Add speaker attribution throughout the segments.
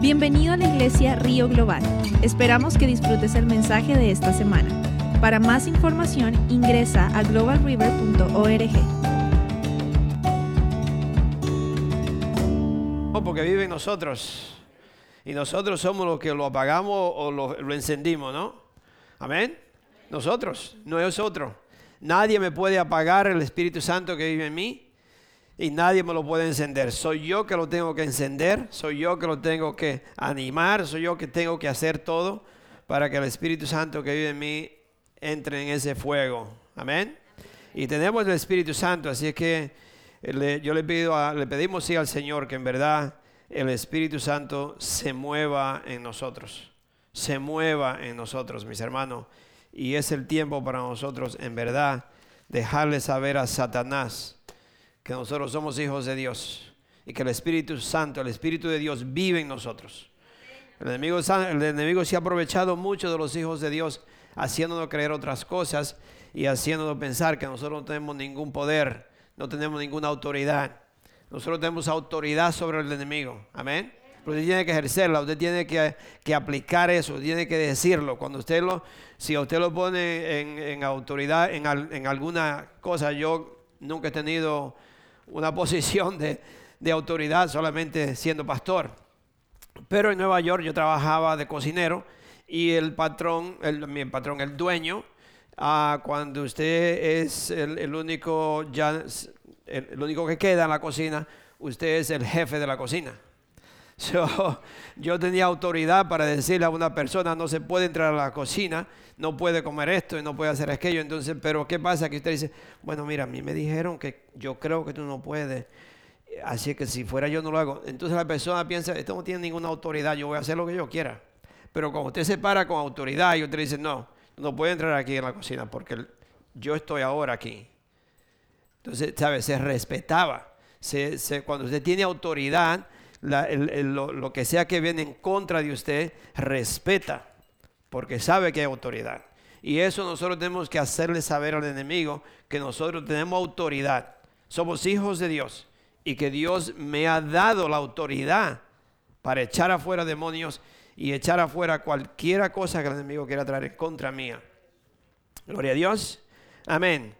Speaker 1: Bienvenido a la iglesia Río Global. Esperamos que disfrutes el mensaje de esta semana. Para más información ingresa a globalriver.org.
Speaker 2: Porque vive en nosotros. Y nosotros somos los que lo apagamos o lo, lo encendimos, ¿no? Amén. Nosotros, no es otro. Nadie me puede apagar el Espíritu Santo que vive en mí y nadie me lo puede encender. Soy yo que lo tengo que encender, soy yo que lo tengo que animar, soy yo que tengo que hacer todo para que el Espíritu Santo que vive en mí entre en ese fuego. Amén. Y tenemos el Espíritu Santo, así es que yo le, pido le pedimos sí al Señor que en verdad el Espíritu Santo se mueva en nosotros, se mueva en nosotros, mis hermanos. Y es el tiempo para nosotros, en verdad, dejarle saber a Satanás que nosotros somos hijos de Dios y que el Espíritu Santo, el Espíritu de Dios vive en nosotros. El enemigo, el enemigo se ha aprovechado mucho de los hijos de Dios haciéndonos creer otras cosas y haciéndonos pensar que nosotros no tenemos ningún poder, no tenemos ninguna autoridad. Nosotros tenemos autoridad sobre el enemigo. Amén. Pero usted tiene que ejercerla, usted tiene que, aplicar eso, tiene que decirlo. Cuando usted lo, si usted lo pone en, autoridad en, en alguna cosa, yo nunca he tenido una posición de, autoridad solamente siendo pastor. Pero en Nueva York yo trabajaba de cocinero y el patrón, el, mi patrón, el dueño, ah, cuando usted es el, único ya, el, único que queda en la cocina, usted es el jefe de la cocina. yo tenía autoridad para decirle a una persona no se puede entrar a la cocina, no puede comer esto y no puede hacer aquello. Entonces, pero ¿qué pasa? Que usted dice, bueno, mira, a mí me dijeron que yo creo que tú no puedes. Así que si fuera yo no lo hago. Entonces la persona piensa, esto no tiene ninguna autoridad, yo voy a hacer lo que yo quiera. Pero cuando usted se para con autoridad y usted dice, no, no puede entrar aquí en la cocina porque yo estoy ahora aquí. Entonces, ¿sabe? Se respetaba. cuando usted tiene autoridad, lo, que sea que viene en contra de usted, respeta, porque sabe que hay autoridad. Y eso nosotros tenemos que hacerle saber al enemigo que nosotros tenemos autoridad. Somos hijos de Dios y que Dios me ha dado la autoridad para echar afuera demonios y echar afuera cualquier cosa que el enemigo quiera traer en contra mía. Gloria a Dios. Amén.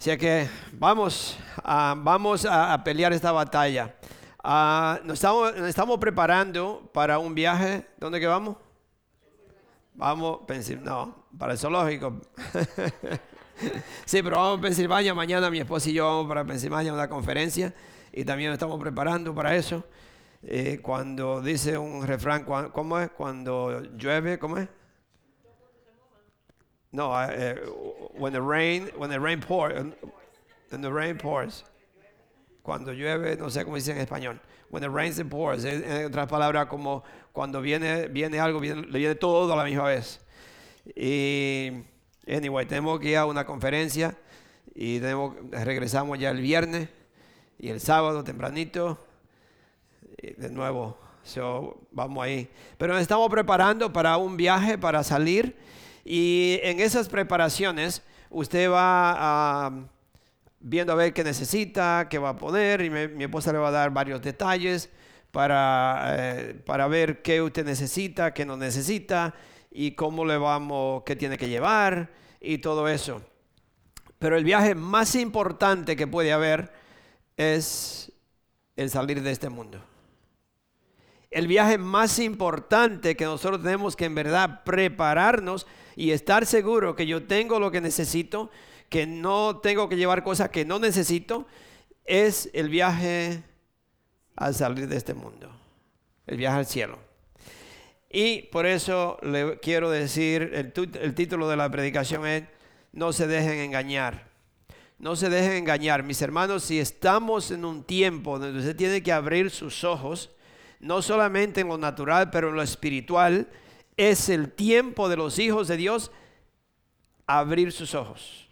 Speaker 2: Así que vamos, a, vamos a, pelear esta batalla. Ah, nos, estamos, estamos preparando para un viaje. ¿Dónde que vamos? Vamos, no, para el zoológico. sí, pero vamos a Pensilvania. Mañana mi esposa y yo vamos para Pensilvania a una conferencia y también nos estamos preparando para eso. Eh, cuando dice un refrán, ¿cómo es? Cuando llueve, ¿cómo es? No, uh, when the rain, when the rain pours, when the rain pours. Cuando llueve, no sé cómo dice en español. When the rain pours, en otras palabras, como cuando viene, viene algo, viene, viene todo a la misma vez. Y, anyway, tenemos que ir a una conferencia y tenemos, regresamos ya el viernes y el sábado tempranito. de nuevo, so, vamos ahí. Pero nos estamos preparando para un viaje, para salir y en esas preparaciones usted va viendo a ver qué necesita, qué va a poner, y mi esposa le va a dar varios detalles para, eh, para ver qué usted necesita, qué no necesita, y cómo le vamos, qué tiene que llevar, y todo eso. Pero el viaje más importante que puede haber es el salir de este mundo el viaje más importante que nosotros tenemos que en verdad prepararnos y estar seguro que yo tengo lo que necesito, que no tengo que llevar cosas que no necesito, es el viaje al salir de este mundo, el viaje al cielo. Y por eso le quiero decir, el, el título de la predicación es, no se dejen engañar. No se dejen engañar, mis hermanos, si estamos en un tiempo donde usted tiene que abrir sus ojos, no solamente en lo natural, pero en lo espiritual, es el tiempo de los hijos de Dios abrir sus ojos,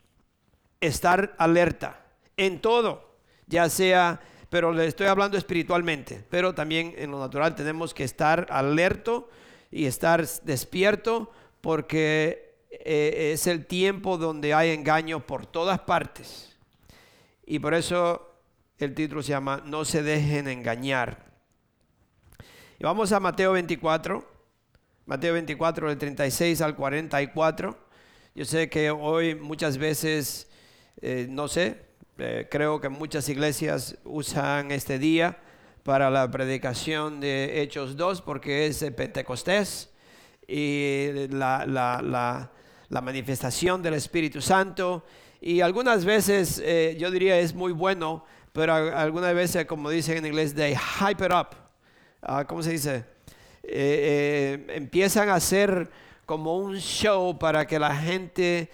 Speaker 2: estar alerta en todo, ya sea, pero le estoy hablando espiritualmente, pero también en lo natural tenemos que estar alerto y estar despierto porque eh, es el tiempo donde hay engaño por todas partes. Y por eso el título se llama No se dejen engañar. Y vamos a Mateo 24, Mateo 24 del 36 al 44. Yo sé que hoy muchas veces, eh, no sé, eh, creo que muchas iglesias usan este día para la predicación de Hechos 2 porque es Pentecostés y la, la, la, manifestación del Espíritu Santo. Y algunas veces eh, yo diría es muy bueno, pero algunas veces, como dicen en inglés, they hype it up. Ah, ¿Cómo se dice? Eh, eh, empiezan a hacer como un show para que la gente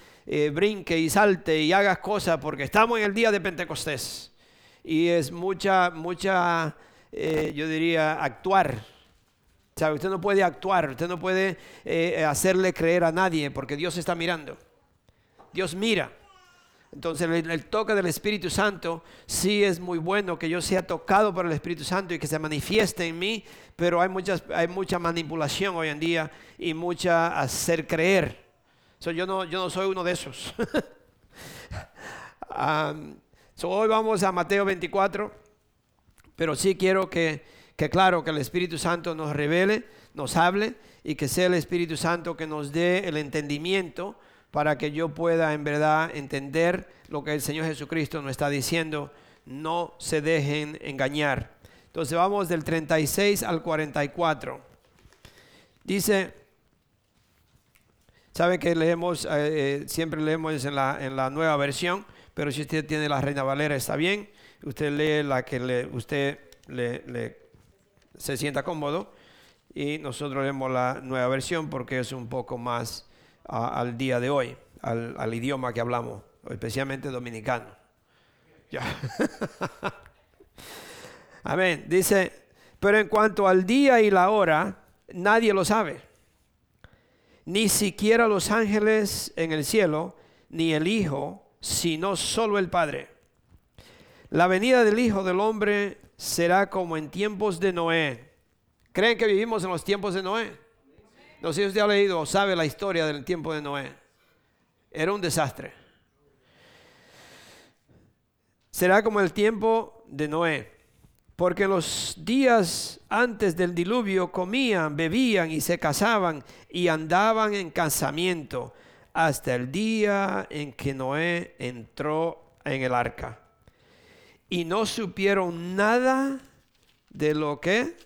Speaker 2: brinque y salte y haga cosas porque estamos en el día de Pentecostés. Y es mucha, mucha, yo diría, actuar usted no puede actuar, usted no puede eh, hacerle creer a nadie porque Dios está mirando. Dios mira. Entonces el, toque del Espíritu Santo sí es muy bueno que yo sea tocado por el Espíritu Santo y que se manifieste en mí, pero hay, muchas, hay mucha manipulación hoy en día y mucha hacer creer. yo, no, yo no soy uno de esos. hoy vamos a Mateo 24, pero sí quiero que que claro, que el Espíritu Santo nos revele, nos hable y que sea el Espíritu Santo que nos dé el entendimiento para que yo pueda en verdad entender lo que el Señor Jesucristo nos está diciendo. No se dejen engañar. Entonces vamos del 36 al 44. Dice, sabe que leemos, eh, eh, siempre leemos en la, en la nueva versión, pero si usted tiene la Reina Valera está bien. Usted lee la que le, usted le, le se sienta cómodo y nosotros leemos la nueva versión porque es un poco más al día de hoy, al, idioma que hablamos, especialmente dominicano. Amén. Dice, pero en cuanto al día y la hora, nadie lo sabe. Ni siquiera los ángeles en el cielo, ni el Hijo, sino solo el Padre. La venida del Hijo del Hombre será como en tiempos de Noé. ¿Creen que vivimos en los tiempos de Noé? No sé si usted ha leído o sabe la historia del tiempo de Noé. Era un desastre. Será como el tiempo de Noé. Porque los días antes del diluvio comían, bebían y se casaban y andaban en casamiento hasta el día en que Noé entró en el arca y no supieron nada de lo que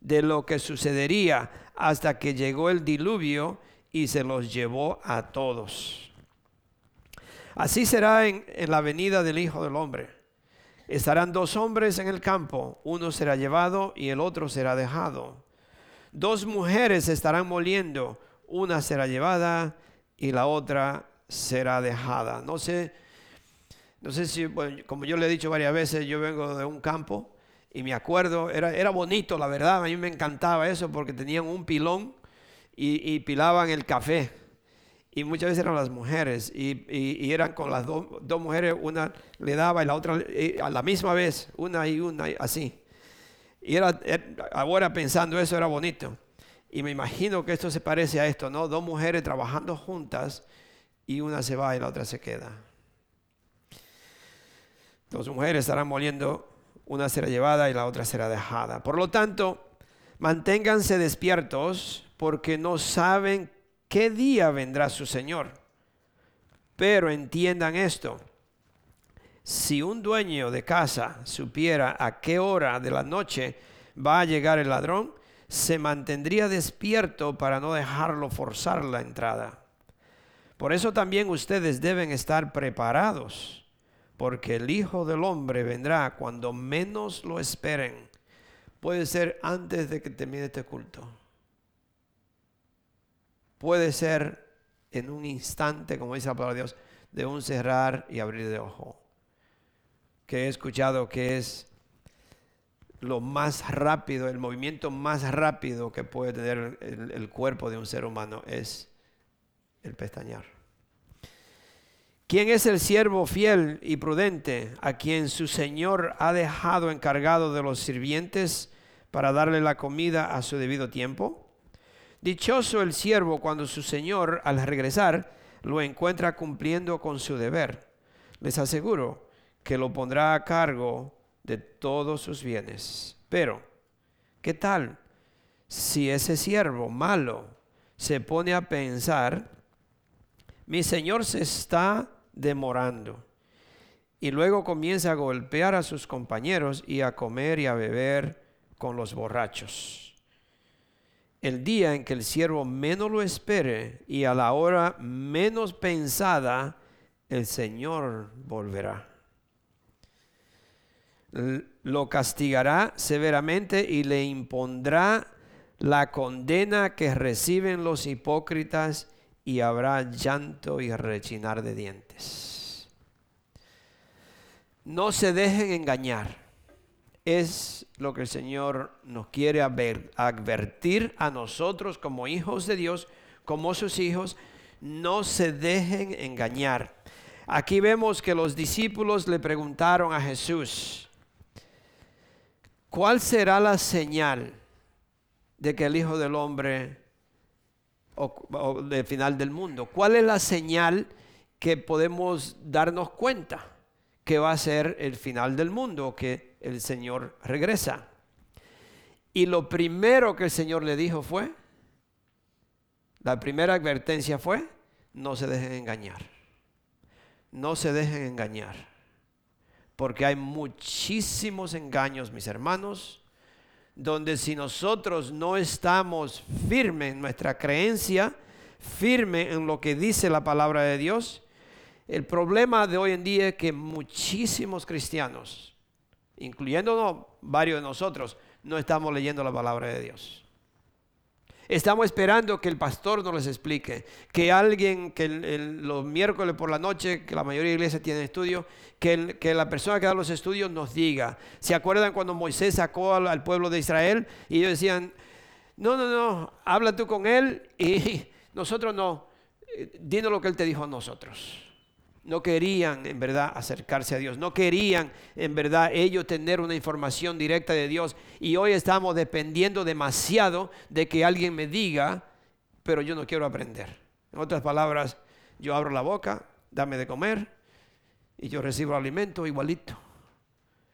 Speaker 2: de lo que sucedería hasta que llegó el diluvio y se los llevó a todos. Así será en, la venida del Hijo del Hombre. Estarán dos hombres en el campo, uno será llevado y el otro será dejado. Dos mujeres estarán moliendo, una será llevada y la otra será dejada. No sé no sé si, como yo le he dicho varias veces, yo vengo de un campo y me acuerdo, era, era bonito, la verdad, a mí me encantaba eso porque tenían un pilón y, pilaban el café. Y muchas veces eran las mujeres y, eran con las dos mujeres, una le daba y la otra a la misma vez, una y una, así. Y era, ahora pensando eso era bonito. Y me imagino que esto se parece a esto, ¿no? Dos mujeres trabajando juntas y una se va y la otra se queda. Dos mujeres estarán moliendo, una será llevada y la otra será dejada. Por lo tanto, manténganse despiertos porque no saben qué día vendrá su Señor. Pero entiendan esto. Si un dueño de casa supiera a qué hora de la noche va a llegar el ladrón, se mantendría despierto para no dejarlo forzar la entrada. Por eso también ustedes deben estar preparados porque el Hijo del Hombre vendrá cuando menos lo esperen. Puede ser antes de que termine este culto. Puede ser en un instante, como dice la palabra de Dios, de un cerrar y abrir de ojo. Que he escuchado que es lo más rápido, el movimiento más rápido que puede tener el, el cuerpo de un ser humano es el pestañear. ¿Quién es el siervo fiel y prudente a quien su Señor ha dejado encargado de los sirvientes para darle la comida a su debido tiempo? Dichoso el siervo cuando su Señor al regresar lo encuentra cumpliendo con su deber. Les aseguro que lo pondrá a cargo de todos sus bienes. Pero, ¿qué tal si ese siervo malo se pone a pensar, mi señor se está demorando, y luego comienza a golpear a sus compañeros y a comer y a beber con los borrachos. El día en que el siervo menos lo espere y a la hora menos pensada, el Señor volverá. Lo castigará severamente y le impondrá la condena que reciben los hipócritas y habrá llanto y rechinar de dientes. No se dejen engañar. Es lo que el Señor nos quiere advertir a nosotros como hijos de Dios, como sus hijos. No se dejen engañar. Aquí vemos que los discípulos le preguntaron a Jesús, ¿cuál será la señal de que el Hijo del Hombre o, del final del mundo. ¿Cuál es la señal que podemos darnos cuenta que va a ser el final del mundo, que el Señor regresa? Y lo primero que el Señor le dijo fue, la primera advertencia fue, no se dejen engañar. No se dejen engañar. Porque hay muchísimos engaños, mis hermanos, donde si nosotros no estamos firmes en nuestra creencia, firme en lo que dice la palabra de Dios, el problema de hoy en día es que muchísimos cristianos, incluyéndonos varios de nosotros, no estamos leyendo la palabra de Dios. Estamos esperando que el pastor nos les explique, que alguien, que los miércoles por la noche, que la mayoría de iglesias tienen estudio, que, que, la persona que da los estudios nos diga. ¿Se acuerdan cuando Moisés sacó al, pueblo de Israel y ellos decían, no, no, no, habla tú con él y nosotros no, eh, dinos lo que él te dijo a nosotros no querían en verdad acercarse a Dios, no querían en verdad ellos tener una información directa de Dios y hoy estamos dependiendo demasiado de que alguien me diga, pero yo no quiero aprender. En otras palabras, yo abro la boca, dame de comer y yo recibo alimento igualito.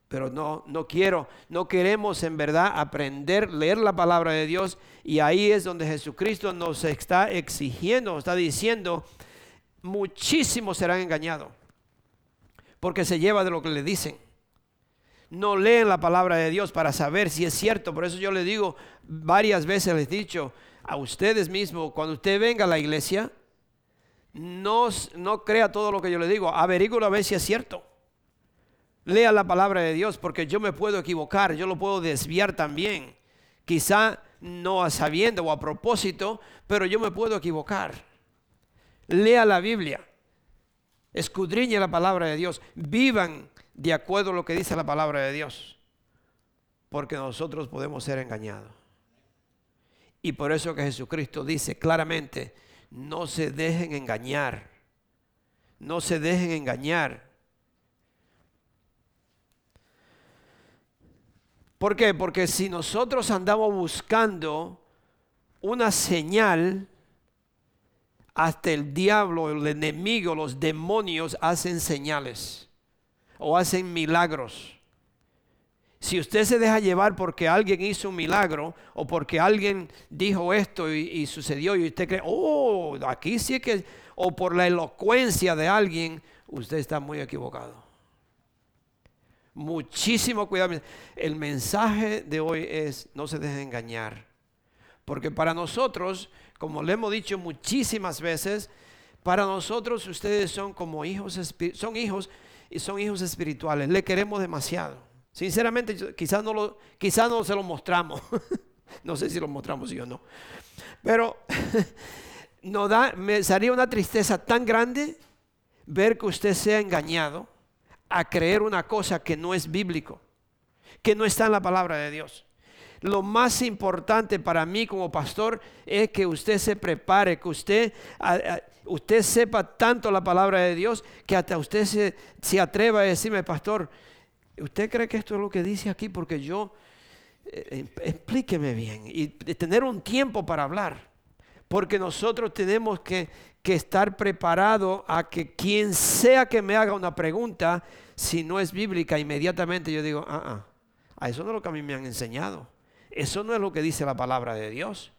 Speaker 2: Pero no, no quiero, no queremos en verdad aprender, leer la palabra de Dios y ahí es donde Jesucristo nos está exigiendo, está diciendo, muchísimos serán engañados, porque se lleva de lo que le dicen. No leen la palabra de Dios para saber si es cierto. Por eso yo le digo, varias veces les he dicho a ustedes mismos, cuando usted venga a la iglesia, no, no crea todo lo que yo le digo, averígüelo a ver si es cierto. Lea la palabra de Dios, porque yo me puedo equivocar, yo lo puedo desviar también. Quizá no a sabiendo o a propósito, pero yo me puedo equivocar lea la Biblia, escudriñe la palabra de Dios, vivan de acuerdo a lo que dice la palabra de Dios, porque nosotros podemos ser engañados. Y por eso que Jesucristo dice claramente, no se dejen engañar, no se dejen engañar. ¿Por qué? Porque si nosotros andamos buscando una señal, hasta el diablo, el enemigo, los demonios hacen señales o hacen milagros. Si usted se deja llevar porque alguien hizo un milagro o porque alguien dijo esto y, sucedió y usted cree, oh, aquí sí que, o por la elocuencia de alguien, usted está muy equivocado. Muchísimo cuidado. El mensaje de hoy es, no se deje engañar. Porque para nosotros como le hemos dicho muchísimas veces, para nosotros ustedes son como hijos, son hijos y son hijos espirituales. Le queremos demasiado. Sinceramente, quizás no, no se lo mostramos. no sé si lo mostramos sí o no. Pero no da, me sería una tristeza tan grande ver que usted sea engañado a creer una cosa que no es bíblico, que no está en la palabra de Dios. Lo más importante para mí como pastor es que usted se prepare, que usted, usted sepa tanto la palabra de Dios que hasta usted se, se atreva a decirme, pastor, ¿usted cree que esto es lo que dice aquí? Porque yo, eh, em, explíqueme bien y tener un tiempo para hablar. Porque nosotros tenemos que, que estar preparados a que quien sea que me haga una pregunta, si no es bíblica, inmediatamente yo digo, ah, ah, eso no es lo que a mí me han enseñado. Eso no es lo que dice la palabra de Dios.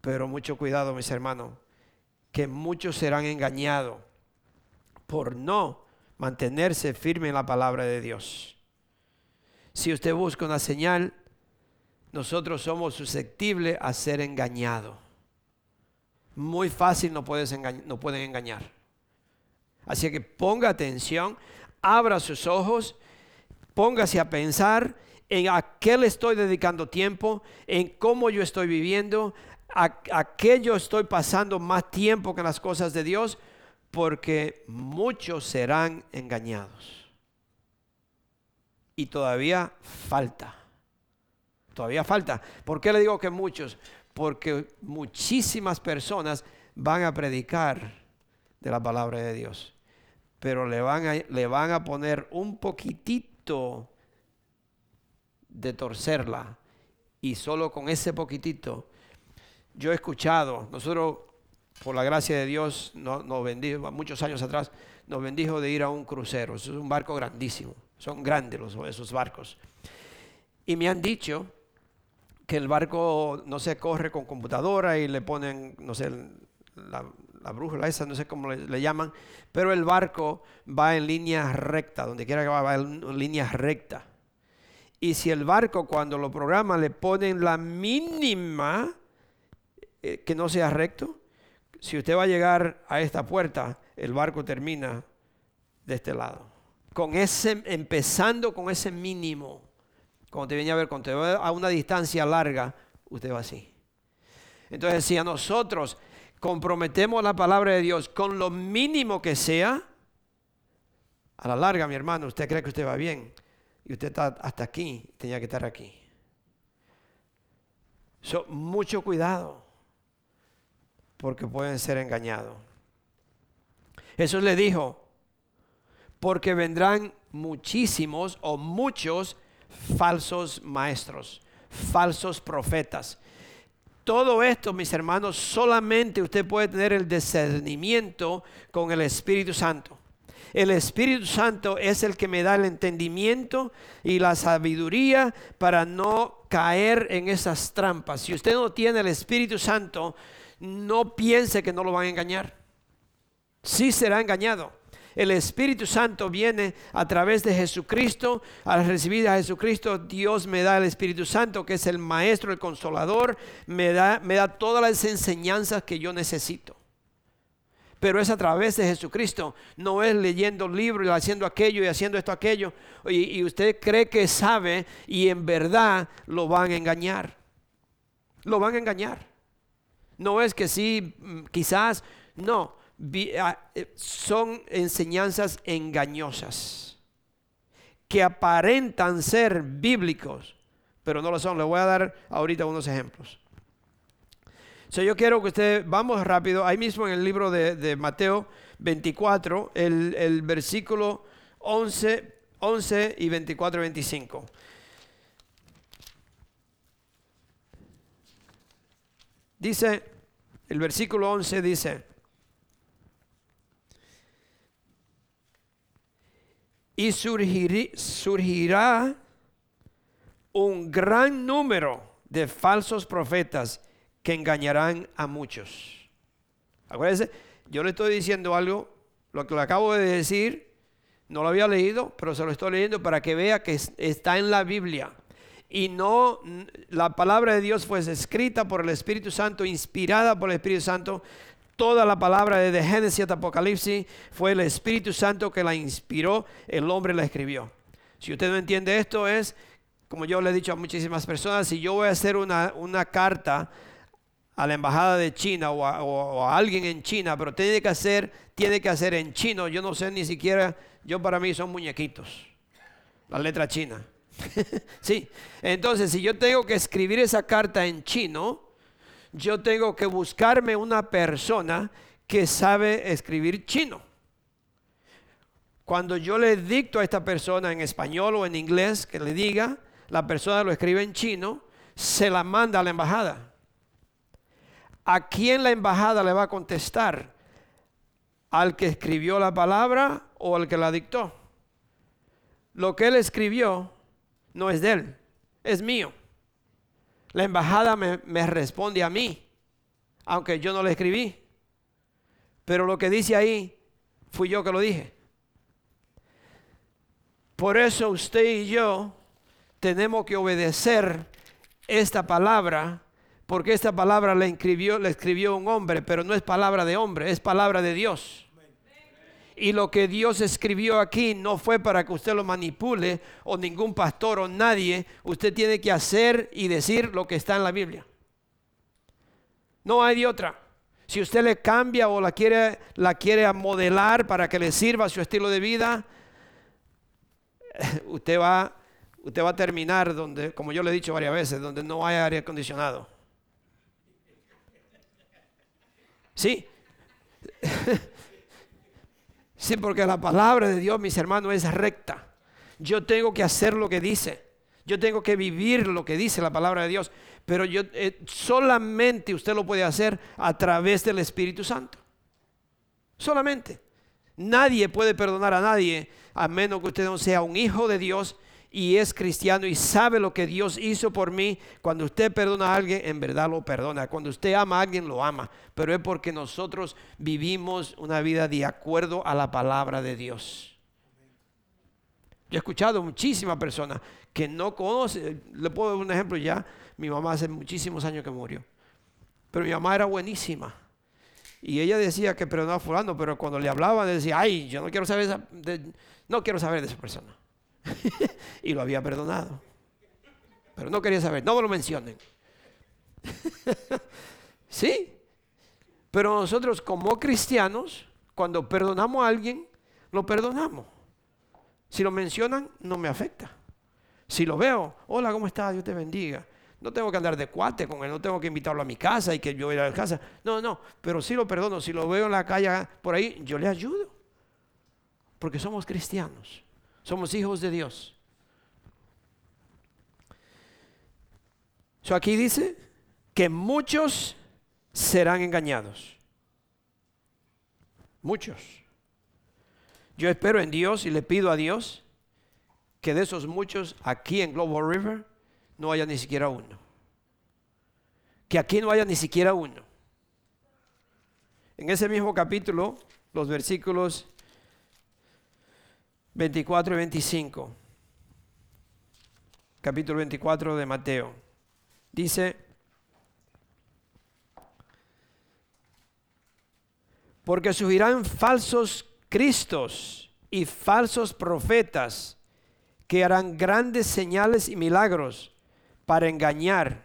Speaker 2: Pero mucho cuidado, mis hermanos, que muchos serán engañados por no mantenerse firme en la palabra de Dios. Si usted busca una señal, nosotros somos susceptibles a ser engañados. Muy fácil no, puedes no pueden engañar. Así que ponga atención, abra sus ojos, póngase a pensar en a qué le estoy dedicando tiempo, en cómo yo estoy viviendo, a, qué yo estoy pasando más tiempo que las cosas de Dios, porque muchos serán engañados. Y todavía falta. Todavía falta. ¿Por qué le digo que muchos? Porque muchísimas personas van a predicar de la palabra de Dios. Pero le van a, le van a poner un poquitito de torcerla. Y solo con ese poquitito. Yo he escuchado, nosotros por la gracia de Dios nos, nos bendijo, muchos años atrás, nos bendijo de ir a un crucero. es un barco grandísimo. Son grandes los, esos barcos. Y me han dicho que el barco no se corre con computadora y le ponen, no sé, la, brújula esa, no sé cómo le, llaman, pero el barco va en línea recta, donde quiera que va, va en línea recta. Y si el barco cuando lo programa le ponen la mínima eh, que no sea recto, si usted va a llegar a esta puerta, el barco termina de este lado. Con ese, empezando con ese mínimo. Cuando te venía a ver, cuando te va a una distancia larga, usted va así. Entonces, si a nosotros comprometemos la palabra de Dios con lo mínimo que sea, a la larga, mi hermano, usted cree que usted va bien y usted está hasta aquí, tenía que estar aquí. mucho cuidado, porque pueden ser engañados. Jesús le dijo, porque vendrán muchísimos o muchos falsos maestros, falsos profetas. Todo esto, mis hermanos, solamente usted puede tener el discernimiento con el Espíritu Santo. El Espíritu Santo es el que me da el entendimiento y la sabiduría para no caer en esas trampas. Si usted no tiene el Espíritu Santo, no piense que no lo van a engañar. Sí será engañado el Espíritu Santo viene a través de Jesucristo. Al recibir a Jesucristo, Dios me da el Espíritu Santo, que es el Maestro, el Consolador. Me da, me da todas las enseñanzas que yo necesito. Pero es a través de Jesucristo. No es leyendo libros y haciendo aquello y haciendo esto, aquello. Y, y usted cree que sabe y en verdad lo van a engañar. Lo van a engañar. No es que sí, mm, quizás, no Ah, eh, son enseñanzas engañosas que aparentan ser bíblicos, pero no lo son. Le voy a dar ahorita unos ejemplos. So, yo quiero que usted, vamos rápido, ahí mismo en el libro de, Mateo 24, el, el, versículo 11, 11 y 24 y 25. Dice, el versículo 11 dice, y surgirá un gran número de falsos profetas que engañarán a muchos. Acuérdense, yo le estoy diciendo algo, lo que le acabo de decir, no lo había leído, pero se lo estoy leyendo para que vea que está en la Biblia. Y no, la palabra de Dios fue escrita por el Espíritu Santo, inspirada por el Espíritu Santo, Toda la palabra de Génesis hasta Apocalipsis fue el Espíritu Santo que la inspiró, el hombre la escribió. Si usted no entiende esto es, como yo le he dicho a muchísimas personas, si yo voy a hacer una, carta a la embajada de China o a, alguien en China, pero tiene que hacer, tiene que hacer en chino, yo no sé ni siquiera, yo para mí son muñequitos, la letra china. sí, entonces si yo tengo que escribir esa carta en chino, yo tengo que buscarme una persona que sabe escribir chino. Cuando yo le dicto a esta persona en español o en inglés que le diga, la persona lo escribe en chino, se la manda a la embajada. ¿A quién la embajada le va a contestar? ¿Al que escribió la palabra o al que la dictó? Lo que él escribió no es de él, es mío. La embajada me, me responde a mí, aunque yo no le escribí. Pero lo que dice ahí, fui yo que lo dije. Por eso usted y yo tenemos que obedecer esta palabra, porque esta palabra la escribió, la escribió un hombre, pero no es palabra de hombre, es palabra de Dios. Y lo que Dios escribió aquí no fue para que usted lo manipule o ningún pastor o nadie. Usted tiene que hacer y decir lo que está en la Biblia. No hay de otra. Si usted le cambia o la quiere, la quiere modelar para que le sirva su estilo de vida, usted va, usted va a terminar donde, como yo le he dicho varias veces, donde no hay aire acondicionado. Sí. sí, porque la palabra de Dios, mis hermanos, es recta. Yo tengo que hacer lo que dice. Yo tengo que vivir lo que dice la palabra de Dios. Pero yo eh, solamente usted lo puede hacer a través del Espíritu Santo. Solamente. Nadie puede perdonar a nadie a menos que usted no sea un hijo de Dios y es cristiano y sabe lo que Dios hizo por mí. Cuando usted perdona a alguien, en verdad lo perdona. Cuando usted ama a alguien, lo ama. Pero es porque nosotros vivimos una vida de acuerdo a la palabra de Dios. Yo he escuchado muchísimas personas que no conocen. Le puedo dar un ejemplo ya. Mi mamá hace muchísimos años que murió. Pero mi mamá era buenísima. Y ella decía que perdonaba a fulano, pero cuando le hablaba decía, ay, yo no quiero saber no quiero saber de esa persona. y lo había perdonado. Pero no quería saber, no me lo mencionen. sí, pero nosotros como cristianos, cuando perdonamos a alguien, lo perdonamos. Si lo mencionan, no me afecta. Si lo veo, hola, ¿cómo estás? Dios te bendiga. No tengo que andar de cuate con él, no tengo que invitarlo a mi casa y que yo vaya a la casa. No, no, pero si lo perdono, si lo veo en la calle por ahí, yo le ayudo. Porque somos cristianos, somos hijos de Dios. So aquí dice que muchos serán engañados. Muchos. Yo espero en Dios y le pido a Dios que de esos muchos aquí en Global River no haya ni siquiera uno. Que aquí no haya ni siquiera uno. En ese mismo capítulo, los versículos 24 y 25, capítulo 24 de Mateo, dice, porque surgirán falsos cristos y falsos profetas que harán grandes señales y milagros para engañar,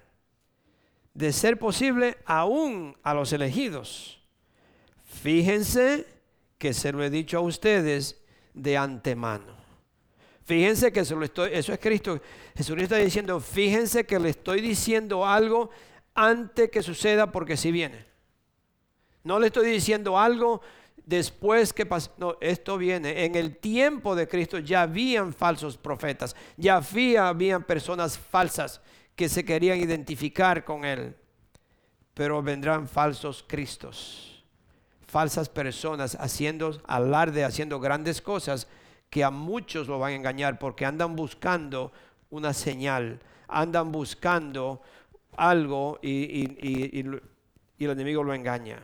Speaker 2: de ser posible, aún a los elegidos. Fíjense que se lo he dicho a ustedes de antemano. Fíjense que eso es Cristo. Jesús está diciendo, fíjense que le estoy diciendo algo antes que suceda porque si viene. No le estoy diciendo algo después que pasa. No, esto viene. En el tiempo de Cristo ya habían falsos profetas, ya había, habían personas falsas que se querían identificar con Él. Pero vendrán falsos Cristos, falsas personas haciendo alarde, haciendo grandes cosas que a muchos lo van a engañar porque andan buscando una señal, andan buscando algo y, el enemigo lo engaña.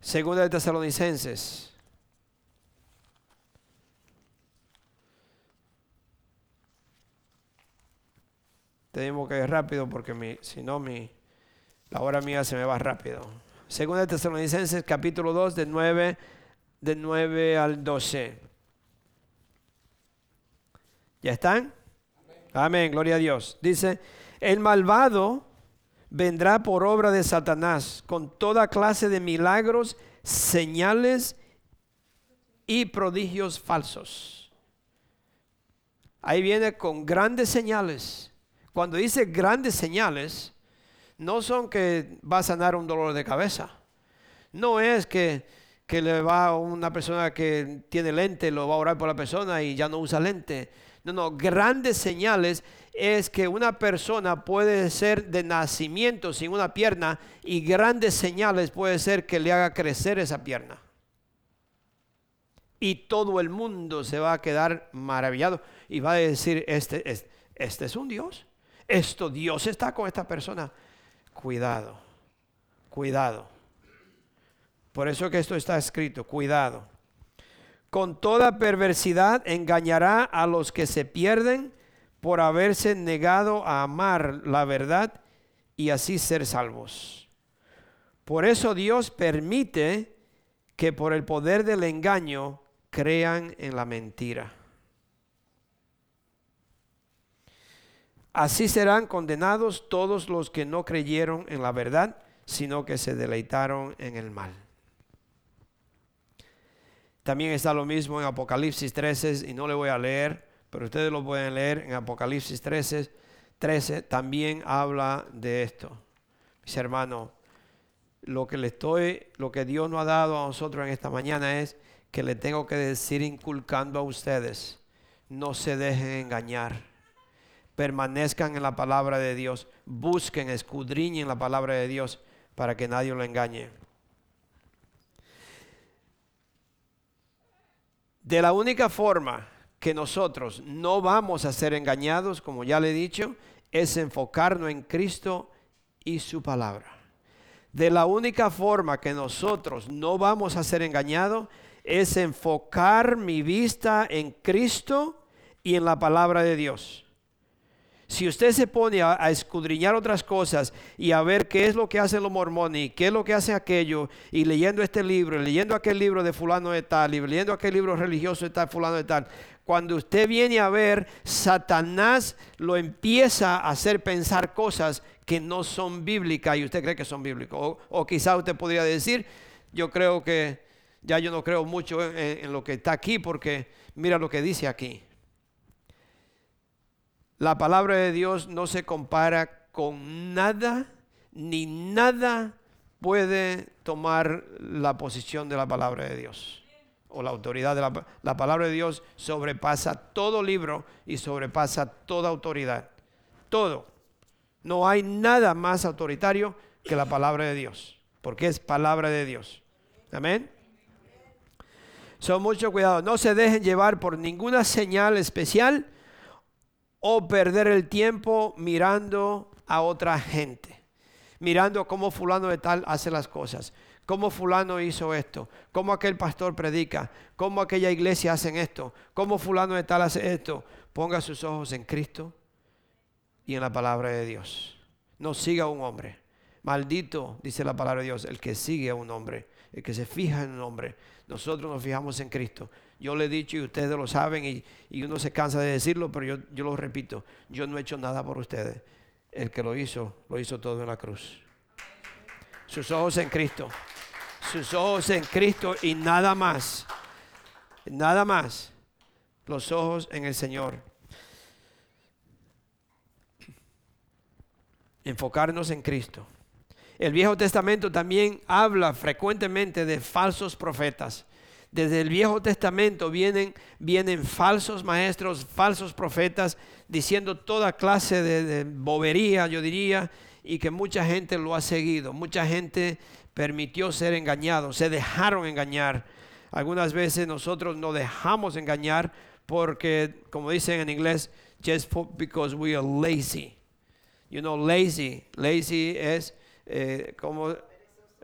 Speaker 2: Segunda de Tesalonicenses. Tenemos que ir rápido porque si no mi, la hora mía se me va rápido. Segunda de Tesalonicenses capítulo 2 de 9, de 9 al 12. ¿Ya están? Amén, gloria a Dios. Dice, el malvado vendrá por obra de Satanás con toda clase de milagros, señales y prodigios falsos. Ahí viene con grandes señales. Cuando dice grandes señales, no son que va a sanar un dolor de cabeza. No es que, que le va a una persona que tiene lente, lo va a orar por la persona y ya no usa lente. No, no, grandes señales es que una persona puede ser de nacimiento sin una pierna y grandes señales puede ser que le haga crecer esa pierna. Y todo el mundo se va a quedar maravillado y va a decir, este, este es un Dios. Esto Dios está con esta persona. Cuidado, cuidado. Por eso que esto está escrito, cuidado. Con toda perversidad engañará a los que se pierden por haberse negado a amar la verdad y así ser salvos. Por eso Dios permite que por el poder del engaño crean en la mentira. Así serán condenados todos los que no creyeron en la verdad, sino que se deleitaron en el mal. También está lo mismo en Apocalipsis 13, y no le voy a leer, pero ustedes lo pueden leer en Apocalipsis 13, 13 también habla de esto. Mis hermanos, lo que le estoy, lo que Dios nos ha dado a nosotros en esta mañana es que le tengo que decir inculcando a ustedes, no se dejen engañar, permanezcan en la palabra de Dios, busquen, escudriñen la palabra de Dios para que nadie lo engañe. De la única forma que nosotros no vamos a ser engañados, como ya le he dicho, es enfocarnos en Cristo y su palabra. De la única forma que nosotros no vamos a ser engañados es enfocar mi vista en Cristo y en la palabra de Dios. Si usted se pone a, escudriñar otras cosas y a ver qué es lo que hacen los mormones y qué es lo que hace aquello, y leyendo este libro, leyendo aquel libro de fulano de tal, y leyendo aquel libro religioso de tal, fulano de tal, cuando usted viene a ver, Satanás lo empieza a hacer pensar cosas que no son bíblicas y usted cree que son bíblicas. O, o quizá usted podría decir, yo creo que ya yo no creo mucho en lo que está aquí porque mira lo que dice aquí. La palabra de Dios no se compara con nada, ni nada puede tomar la posición de la palabra de Dios o la autoridad de la, la, palabra de Dios sobrepasa todo libro y sobrepasa toda autoridad. Todo. No hay nada más autoritario que la palabra de Dios, porque es palabra de Dios. Amén. Son mucho cuidado. No se dejen llevar por ninguna señal especial o perder el tiempo mirando a otra gente, mirando cómo fulano de tal hace las cosas, cómo fulano hizo esto, cómo aquel pastor predica, cómo aquella iglesia hace esto, cómo fulano de tal hace esto. Ponga sus ojos en Cristo y en la palabra de Dios. No siga a un hombre. Maldito, dice la palabra de Dios, el que sigue a un hombre, el que se fija en un hombre. Nosotros nos fijamos en Cristo. Yo le he dicho y ustedes lo saben y, uno se cansa de decirlo, pero yo, yo lo repito, yo no he hecho nada por ustedes. El que lo hizo, lo hizo todo en la cruz. Sus ojos en Cristo. Sus ojos en Cristo y nada más. Nada más. Los ojos en el Señor. Enfocarnos en Cristo. El Viejo Testamento también habla frecuentemente de falsos profetas. Desde el Viejo Testamento vienen, vienen falsos maestros, falsos profetas, diciendo toda clase de, bobería, yo diría, y que mucha gente lo ha seguido. Mucha gente permitió ser engañado, se dejaron engañar. Algunas veces nosotros nos dejamos engañar porque, como dicen en inglés, just because we are lazy. You know, lazy. Lazy es eh, como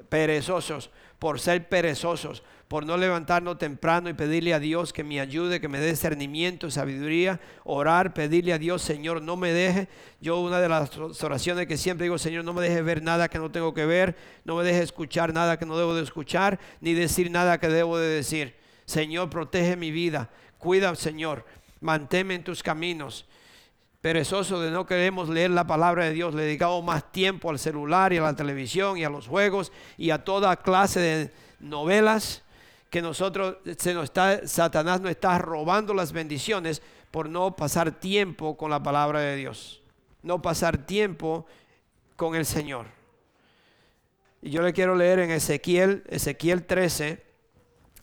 Speaker 2: perezosos, por ser perezosos por no levantarnos temprano y pedirle a Dios que me ayude, que me dé discernimiento, sabiduría, orar, pedirle a Dios, Señor, no me deje. Yo una de las oraciones que siempre digo, Señor, no me deje ver nada que no tengo que ver, no me deje escuchar nada que no debo de escuchar, ni decir nada que debo de decir. Señor, protege mi vida, cuida, Señor, manténme en tus caminos. Perezoso de no queremos leer la palabra de Dios, le dedicamos más tiempo al celular y a la televisión y a los juegos y a toda clase de novelas que nosotros, se nos está, Satanás nos está robando las bendiciones por no pasar tiempo con la palabra de Dios, no pasar tiempo con el Señor. Y yo le quiero leer en Ezequiel, Ezequiel 13,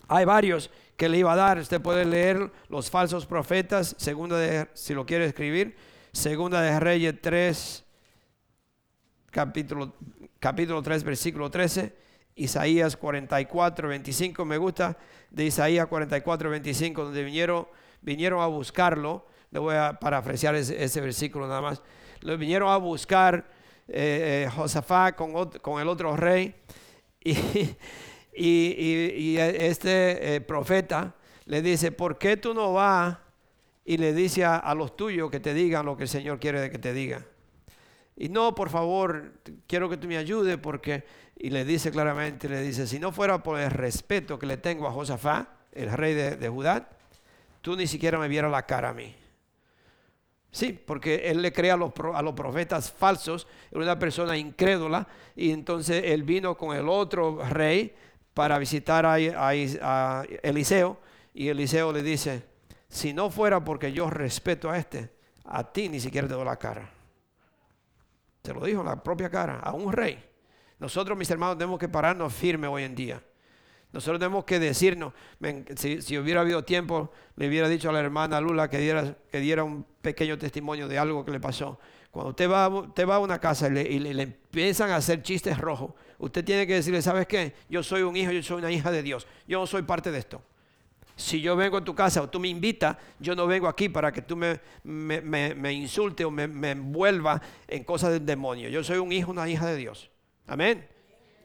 Speaker 2: hay varios que le iba a dar, usted puede leer los falsos profetas, segunda de, si lo quiere escribir, segunda de Reyes 3, capítulo, capítulo 3, versículo 13 Isaías 44, 25, me gusta de Isaías 44, 25, donde vinieron, vinieron a buscarlo Le voy a parafrasear ese, ese versículo nada más. Lo vinieron a buscar eh, eh, Josafat con, el otro rey. Y, y- y- este eh, profeta le dice, ¿por qué tú no vas y le dices a, a los tuyos que te digan lo que el Señor quiere que te diga? Y no, por favor, quiero que tú me ayudes porque, y le dice claramente, le dice, si no fuera por el respeto que le tengo a Josafat, el rey de, Judá, tú ni siquiera me vieras la cara a mí. Sí, porque él le crea a los, a los profetas falsos, una persona incrédula, y entonces él vino con el otro rey para visitar a, a- a Eliseo, y Eliseo le dice, si no fuera porque yo respeto a este, a ti ni siquiera te doy la cara. Se lo dijo en la propia cara, a un rey. Nosotros, mis hermanos, tenemos que pararnos firmes hoy en día. Nosotros tenemos que decirnos, si, hubiera habido tiempo, le hubiera dicho a la hermana Lula que diera, que diera un pequeño testimonio de algo que le pasó. Cuando usted va, usted va a una casa y le, empiezan a hacer chistes rojos, usted tiene que decirle, ¿sabes qué? Yo soy un hijo, yo soy una hija de Dios. Yo no soy parte de esto. Si yo vengo a tu casa o tú me invitas, yo no vengo aquí para que tú me, me, me, me insulte o me, me envuelva en cosas del demonio. Yo soy un hijo, una hija de Dios. Amén.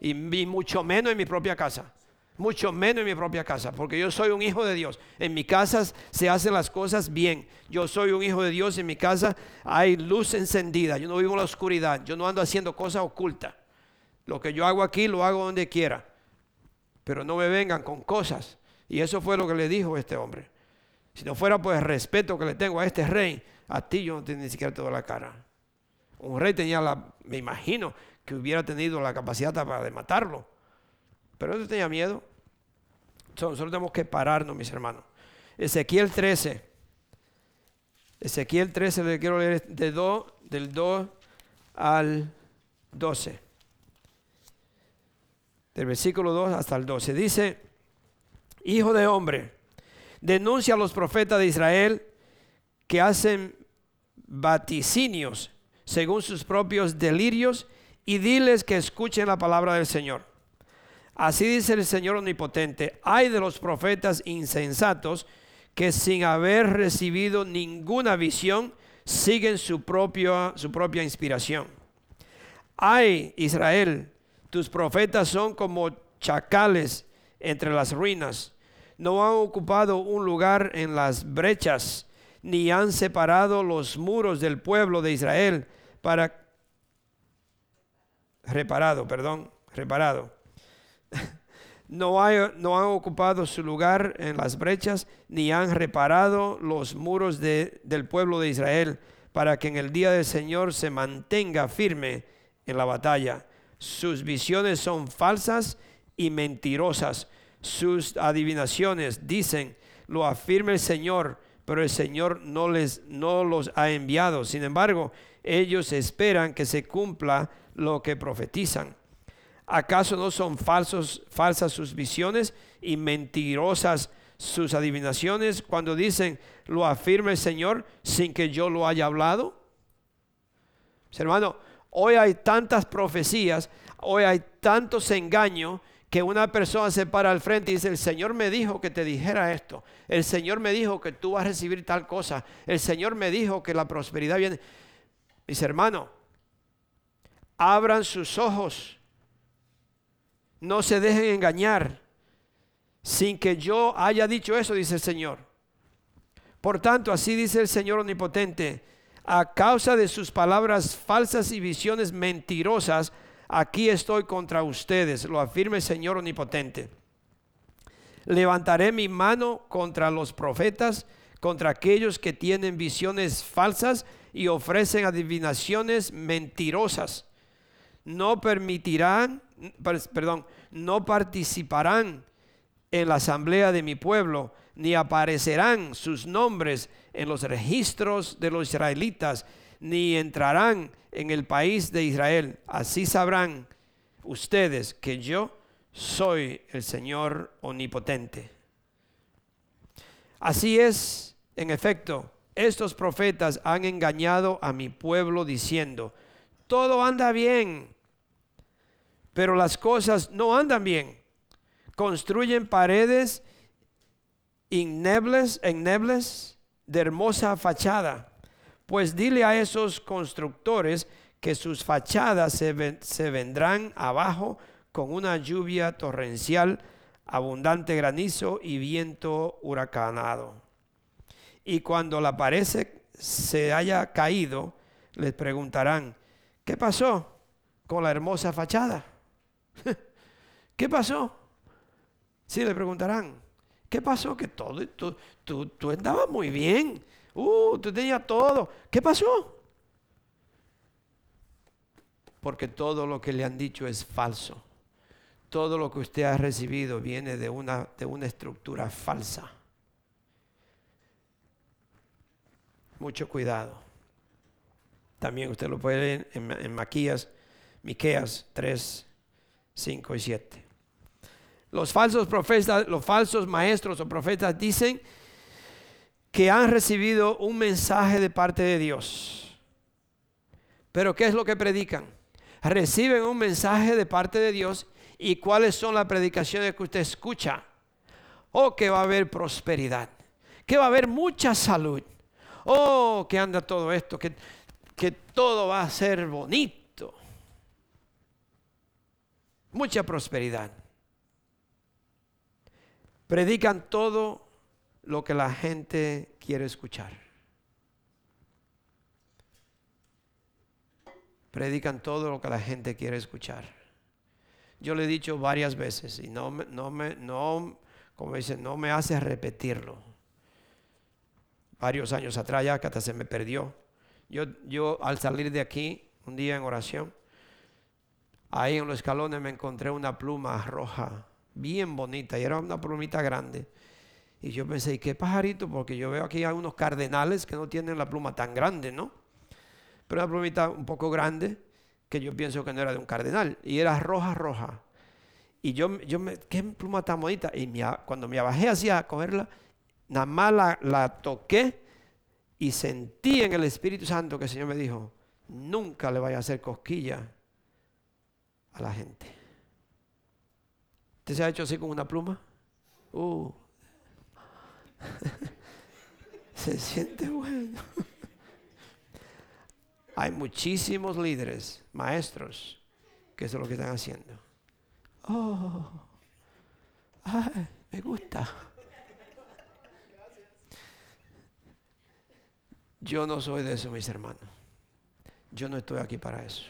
Speaker 2: Y, mucho menos en mi propia casa. Mucho menos en mi propia casa, porque yo soy un hijo de Dios. En mi casa se hacen las cosas bien. Yo soy un hijo de Dios. En mi casa hay luz encendida. Yo no vivo en la oscuridad. Yo no ando haciendo cosas ocultas. Lo que yo hago aquí lo hago donde quiera. Pero no me vengan con cosas. Y eso fue lo que le dijo este hombre. Si no fuera por el respeto que le tengo a este rey, a ti yo no te ni siquiera doy la cara. Un rey tenía la, me imagino, que hubiera tenido la capacidad para matarlo. Pero no tenía miedo. So, Nosotros tenemos que pararnos, mis hermanos. Ezequiel 13. Ezequiel 13 le quiero leer de 2, del 2 al 12. Del versículo 2 hasta el 12. Dice, Hijo de hombre, denuncia a los profetas de Israel que hacen vaticinios según sus propios delirios y diles que escuchen la palabra del Señor. Así dice el Señor omnipotente, hay de los profetas insensatos que sin haber recibido ninguna visión siguen su, propio, su propia inspiración. Ay, Israel, tus profetas son como chacales entre las ruinas. No han ocupado un lugar en las brechas, ni han separado los muros del pueblo de Israel para reparado, perdón, reparado. No, hay, no han ocupado su lugar en las brechas, ni han reparado los muros de- del pueblo de Israel, para que en el día del Señor se mantenga firme en la batalla. Sus visiones son falsas y mentirosas. Sus adivinaciones dicen, lo afirma el Señor, pero el Señor no, les, no los ha enviado. Sin embargo, ellos esperan que se cumpla lo que profetizan. ¿Acaso no son falsos, falsas sus visiones y mentirosas sus adivinaciones cuando dicen, lo afirma el Señor sin que yo lo haya hablado? Pues, hermano, hoy hay tantas profecías, hoy hay tantos engaños que una persona se para al frente y dice, el Señor me dijo que te dijera esto, el Señor me dijo que tú vas a recibir tal cosa, el Señor me dijo que la prosperidad viene. Mis hermanos, abran sus ojos, no se dejen engañar, sin que yo haya dicho eso, dice el Señor. Por tanto, así dice el Señor omnipotente, a causa de sus palabras falsas y visiones mentirosas, aquí estoy contra ustedes, lo afirma el Señor omnipotente. Levantaré mi mano contra los profetas, contra aquellos que tienen visiones falsas y ofrecen adivinaciones mentirosas. No permitirán, per- perdón, no participarán en la asamblea de mi pueblo, ni aparecerán sus nombres en los registros de los israelitas, ni entrarán en el país de Israel. Así sabrán ustedes que yo soy el Señor omnipotente. Así es, en efecto, estos profetas han engañado a mi pueblo diciendo, todo anda bien, pero las cosas no andan bien. Construyen paredes innebles, ennebles de hermosa fachada. Pues dile a esos constructores que sus fachadas se, vendrán abajo con una lluvia torrencial, abundante granizo y viento huracanado. Y cuando la pared se haya caído, les preguntarán, ¿qué pasó con la hermosa fachada? ¿Qué pasó? Sí, le preguntarán, ¿qué pasó? Que todo, tú, tú, tú andabas muy bien. Uh, tú tenías todo. ¿Qué pasó? Porque todo lo que le han dicho es falso. Todo lo que usted ha recibido viene de una, de una estructura falsa. Mucho cuidado. También usted lo puede leer en, en Maquías, Miqueas 3, 5 y 7. Los falsos profetas, los falsos maestros o profetas dicen que han recibido un mensaje de parte de Dios. Pero ¿qué es lo que predican? Reciben un mensaje de parte de Dios y cuáles son las predicaciones que usted escucha. Oh, que va a haber prosperidad, que va a haber mucha salud. Oh, que anda todo esto, que, que todo va a ser bonito. Mucha prosperidad predican todo lo que la gente quiere escuchar. Predican todo lo que la gente quiere escuchar. Yo le he dicho varias veces y no me, no me, no, como dicen, no me hace repetirlo. Varios años atrás ya que hasta se me perdió. Yo, yo al salir de aquí, un día en oración, ahí en los escalones me encontré una pluma roja bien bonita y era una plumita grande. Y yo pensé, ¿y qué pajarito? Porque yo veo aquí hay unos cardenales que no tienen la pluma tan grande, ¿no? Pero una plumita un poco grande que yo pienso que no era de un cardenal y era roja, roja. Y yo, yo me, qué pluma tan bonita. Y cuando me bajé hacia a cogerla, nada más la, la toqué y sentí en el Espíritu Santo que el Señor me dijo, nunca le vaya a hacer cosquilla a la gente. ¿Usted se ha hecho así con una pluma? Uh. se siente bueno. Hay muchísimos líderes, maestros, que eso es lo que están haciendo. Oh, ay, me gusta. Yo no soy de eso, mis hermanos. Yo no estoy aquí para eso.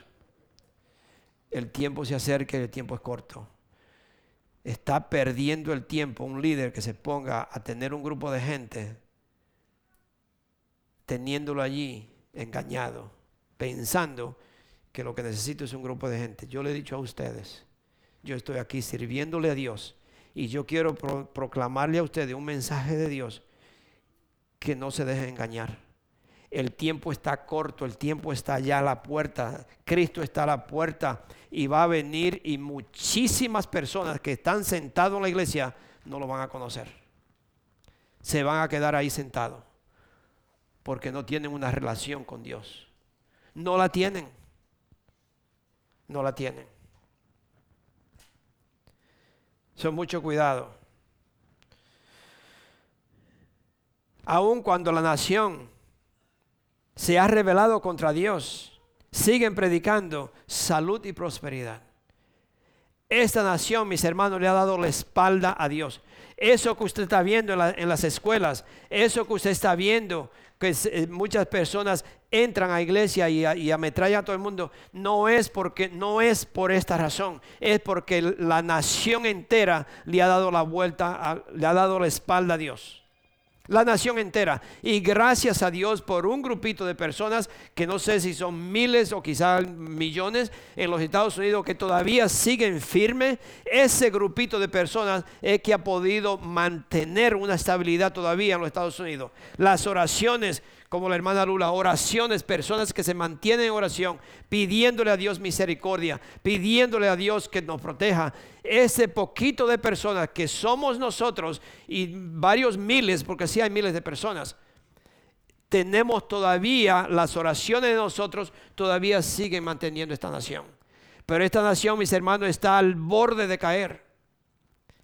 Speaker 2: El tiempo se acerca y el tiempo es corto está perdiendo el tiempo un líder que se ponga a tener un grupo de gente teniéndolo allí engañado, pensando que lo que necesito es un grupo de gente. Yo le he dicho a ustedes, yo estoy aquí sirviéndole a Dios y yo quiero proclamarle a ustedes un mensaje de Dios que no se deje engañar el tiempo está corto, el tiempo está ya a la puerta, Cristo está a la puerta y va a venir y muchísimas personas que están sentados en la iglesia no lo van a conocer. Se van a quedar ahí sentados porque no tienen una relación con Dios. No la tienen. No la tienen. Son mucho cuidado. Aun cuando la nación se ha rebelado contra Dios, siguen predicando salud y prosperidad. Esta nación, mis hermanos, le ha dado la espalda a Dios. Eso que usted está viendo en, las escuelas, eso que usted está viendo, que eh, muchas personas entran a iglesia y, ametrallan a todo el mundo, no es porque no es por esta razón, es porque la nación entera le ha dado la vuelta, le ha dado la espalda a Dios la nación entera. Y gracias a Dios por un grupito de personas que no sé si son miles o quizás millones en los Estados Unidos que todavía siguen firmes. Ese grupito de personas es que ha podido mantener una estabilidad todavía en los Estados Unidos. Las oraciones como la hermana Lula, oraciones, personas que se mantienen en oración, pidiéndole a Dios misericordia, pidiéndole a Dios que nos proteja. Ese poquito de personas que somos nosotros y varios miles, porque sí hay miles de personas, tenemos todavía las oraciones de nosotros, todavía siguen manteniendo esta nación. Pero esta nación, mis hermanos, está al borde de caer.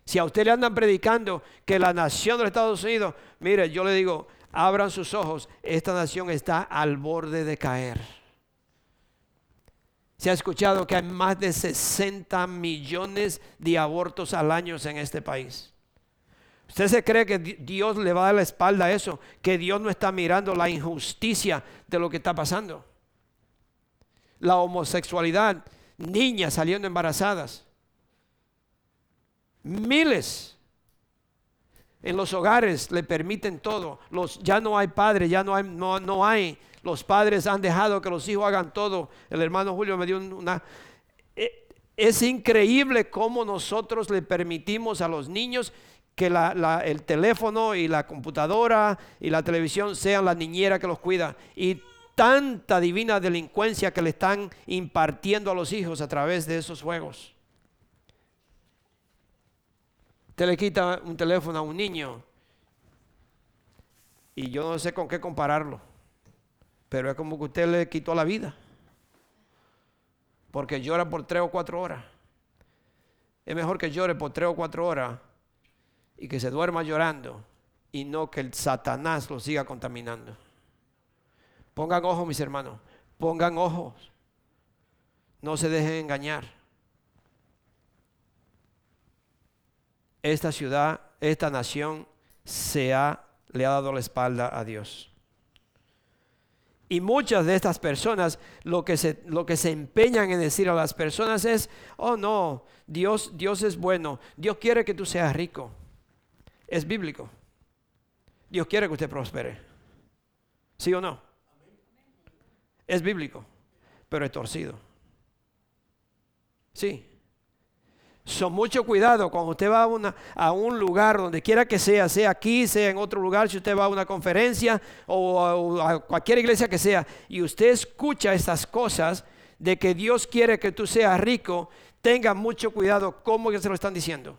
Speaker 2: Si a usted le andan predicando que la nación de los Estados Unidos, mire, yo le digo, abran sus ojos, esta nación está al borde de caer. Se ha escuchado que hay más de 60 millones de abortos al año en este país. ¿Usted se cree que Dios le va a dar la espalda a eso? Que Dios no está mirando la injusticia de lo que está pasando. La homosexualidad, niñas saliendo embarazadas. Miles en los hogares le permiten todo. Los, ya no hay padre, ya no hay, no, no hay. Los padres han dejado que los hijos hagan todo. El hermano Julio me dio una... E, es increíble cómo nosotros le permitimos a los niños que el teléfono y la computadora y la televisión sean la niñera que los cuida. Y tanta divina delincuencia que le están impartiendo a los hijos a través de esos juegos. Usted le quita un teléfono a un niño y yo no sé con qué compararlo, pero es como que usted le quitó la vida, porque llora por tres o cuatro horas. Es mejor que llore por tres o cuatro horas y que se duerma llorando y no que el Satanás lo siga contaminando. Pongan ojos, mis hermanos, pongan ojos. No se dejen engañar. Esta ciudad, esta nación se ha, le ha dado la espalda a Dios. Y muchas de estas personas lo que, se, lo que se empeñan en decir a las personas es, oh no, Dios, Dios es bueno, Dios quiere que tú seas rico. Es bíblico. Dios quiere que usted prospere. ¿Sí o no? Es bíblico, pero es torcido. Sí, son mucho cuidado cuando usted va a, a, un lugar, donde quiera que sea, sea aquí, sea en otro lugar, si usted va a una conferencia o a, cualquier iglesia que sea, y usted escucha estas cosas de que Dios quiere que tú seas rico, tenga mucho cuidado cómo que se lo están diciendo.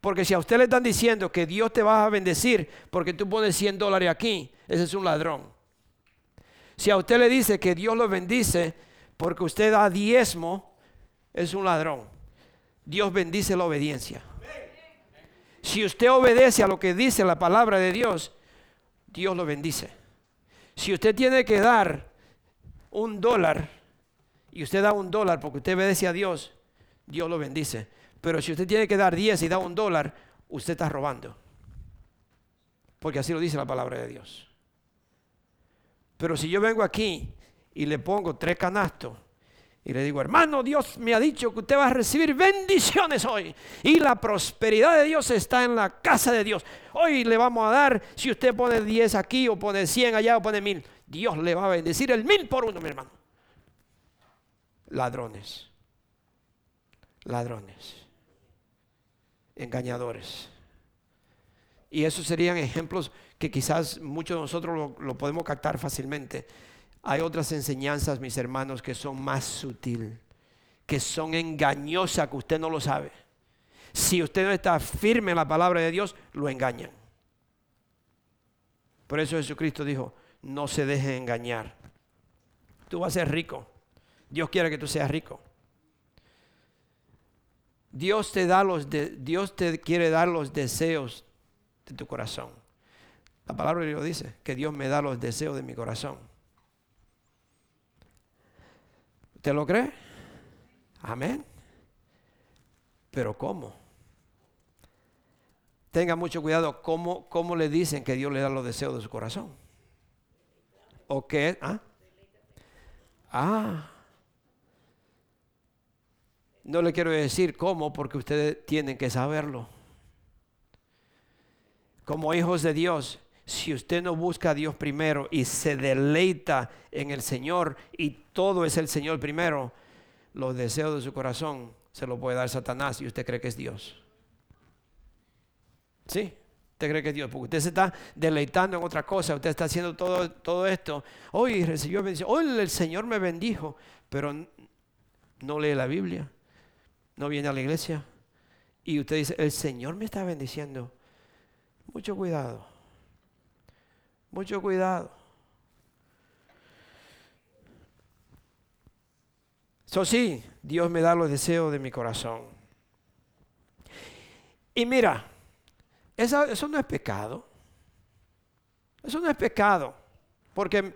Speaker 2: Porque si a usted le están diciendo que Dios te va a bendecir porque tú pones 100 dólares aquí, ese es un ladrón. Si a usted le dice que Dios lo bendice porque usted da diezmo, es un ladrón. Dios bendice la obediencia. Si usted obedece a lo que dice la palabra de Dios, Dios lo bendice. Si usted tiene que dar un dólar y usted da un dólar porque usted obedece a Dios, Dios lo bendice. Pero si usted tiene que dar 10 y da un dólar, usted está robando. Porque así lo dice la palabra de Dios. Pero si yo vengo aquí y le pongo tres canastos y le digo, hermano, Dios me ha dicho que usted va a recibir bendiciones hoy. Y la prosperidad de Dios está en la casa de Dios. Hoy le vamos a dar, si usted pone 10 aquí o pone 100 allá o pone 1000, Dios le va a bendecir el mil por uno, mi hermano. Ladrones. Ladrones. Engañadores. Y esos serían ejemplos que quizás muchos de nosotros lo, lo podemos captar fácilmente. Hay otras enseñanzas, mis hermanos, que son más sutil, que son engañosas, que usted no lo sabe. Si usted no está firme en la palabra de Dios, lo engañan. Por eso Jesucristo dijo, no se deje engañar. Tú vas a ser rico. Dios quiere que tú seas rico. Dios te da los Dios te quiere dar los deseos de tu corazón. La palabra de Dios dice que Dios me da los deseos de mi corazón. ¿Te lo cree? Amén. Pero ¿cómo? Tenga mucho cuidado cómo, cómo le dicen que Dios le da los deseos de su corazón. ¿O qué? ¿Ah? ah. No le quiero decir cómo porque ustedes tienen que saberlo. Como hijos de Dios, si usted no busca a Dios primero y se deleita en el Señor y todo es el Señor primero, los deseos de su corazón se lo puede dar Satanás y usted cree que es Dios. ¿Sí? Usted cree que es Dios, porque usted se está deleitando en otra cosa, usted está haciendo todo, todo esto. Hoy recibió bendición, hoy el Señor me bendijo, pero no lee la Biblia, no viene a la iglesia. Y usted dice, el Señor me está bendiciendo. Mucho cuidado. Mucho cuidado. Eso sí, Dios me da los deseos de mi corazón. Y mira, eso, no es pecado. Eso no es pecado. Porque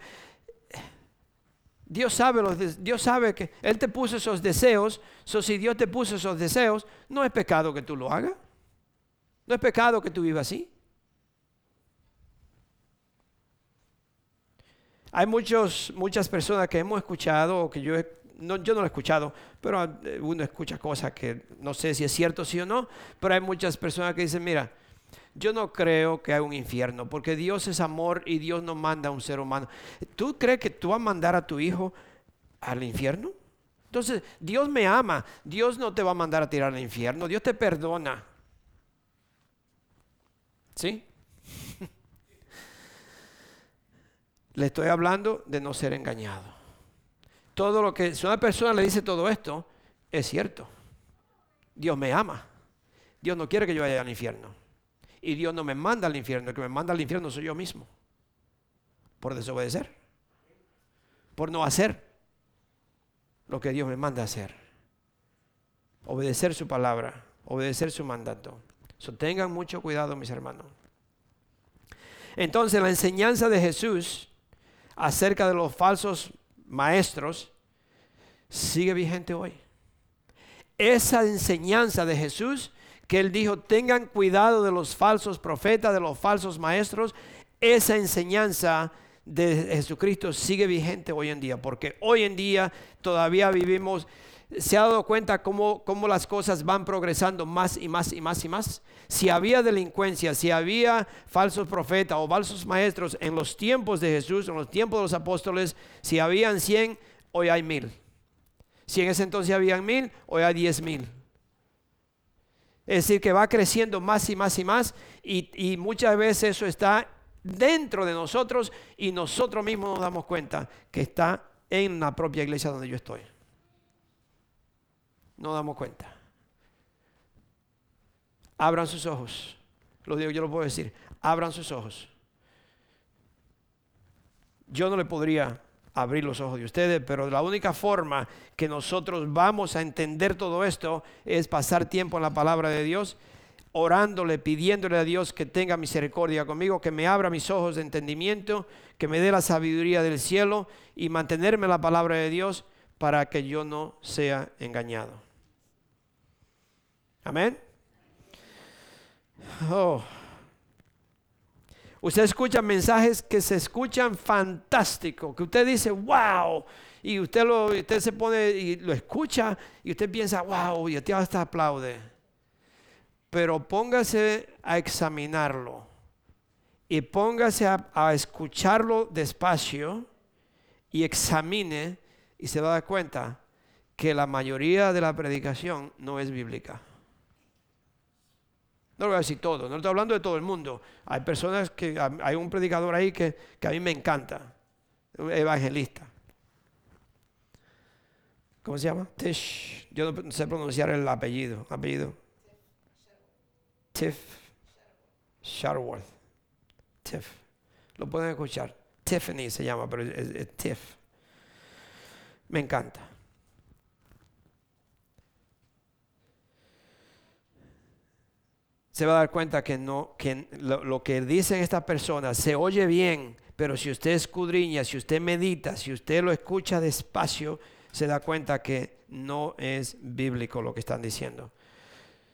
Speaker 2: Dios sabe, los, Dios sabe que Él te puso esos deseos. So, si Dios te puso esos deseos, no es pecado que tú lo hagas. No es pecado que tú vivas así. Hay muchos, muchas personas que hemos escuchado, o que yo, no, yo no lo he escuchado, pero eh, uno escucha cosas que no sé si es cierto sí o no, pero hay muchas personas que dicen, mira, yo no creo que hay un infierno, porque Dios es amor y Dios no manda a un ser humano. ¿Tú crees que tú vas a mandar a tu hijo al infierno? Entonces, Dios me ama, Dios no te va a mandar a tirar al infierno, Dios te perdona. ¿Sí? Le estoy hablando de no ser engañado. Todo lo que, si una persona le dice todo esto, es cierto. Dios me ama. Dios no quiere que yo vaya al infierno. Y Dios no me manda al infierno. El que me manda al infierno soy yo mismo. Por desobedecer. Por no hacer lo que Dios me manda hacer. Obedecer su palabra. Obedecer su mandato. So, tengan mucho cuidado, mis hermanos. Entonces, la enseñanza de Jesús acerca de los falsos maestros sigue vigente hoy. Esa enseñanza de Jesús que él dijo, tengan cuidado de los falsos profetas, de los falsos maestros, esa enseñanza de Jesucristo sigue vigente hoy en día, porque hoy en día todavía vivimos, se ha dado cuenta cómo, cómo, las cosas van progresando más y más y más y más. Si había delincuencia, si había falsos profetas o falsos maestros en los tiempos de Jesús, en los tiempos de los apóstoles, si habían 100, hoy hay mil. Si en ese entonces habían mil, hoy hay diez mil. Es decir, que va creciendo más y más y más y, muchas veces eso está dentro de nosotros y nosotros mismos nos damos cuenta que está en la propia iglesia donde yo estoy. No damos cuenta. Abran sus ojos. Lo digo, yo lo puedo decir. Abran sus ojos. Yo no le podría abrir los ojos de ustedes, pero la única forma que nosotros vamos a entender todo esto es pasar tiempo en la palabra de Dios, orándole, pidiéndole a Dios que tenga misericordia conmigo, que me abra mis ojos de entendimiento, que me dé la sabiduría del cielo y mantenerme en la palabra de Dios para que yo no sea engañado. Amén. Oh. Usted escucha mensajes que se escuchan fantásticos, que usted dice, wow, y usted, lo, usted se pone y lo escucha y usted piensa, wow, y usted hasta aplaude. Pero póngase a examinarlo y póngase a, a escucharlo despacio y examine y se va a dar cuenta que la mayoría de la predicación no es bíblica. No lo voy a decir todo, no estoy hablando de todo el mundo. Hay personas que, hay un predicador ahí que, a mí me encanta, evangelista. ¿Cómo se llama? Tish. Yo no sé pronunciar el apellido. Apellido. Tiff. Sharworth. Tiff. Lo pueden escuchar. Tiffany se llama, pero es Tiff. Me encanta. Se va a dar cuenta que no, que lo, que dicen estas personas se oye bien, pero si usted escudriña, si usted medita, si usted lo escucha despacio, se da cuenta que no es bíblico lo que están diciendo.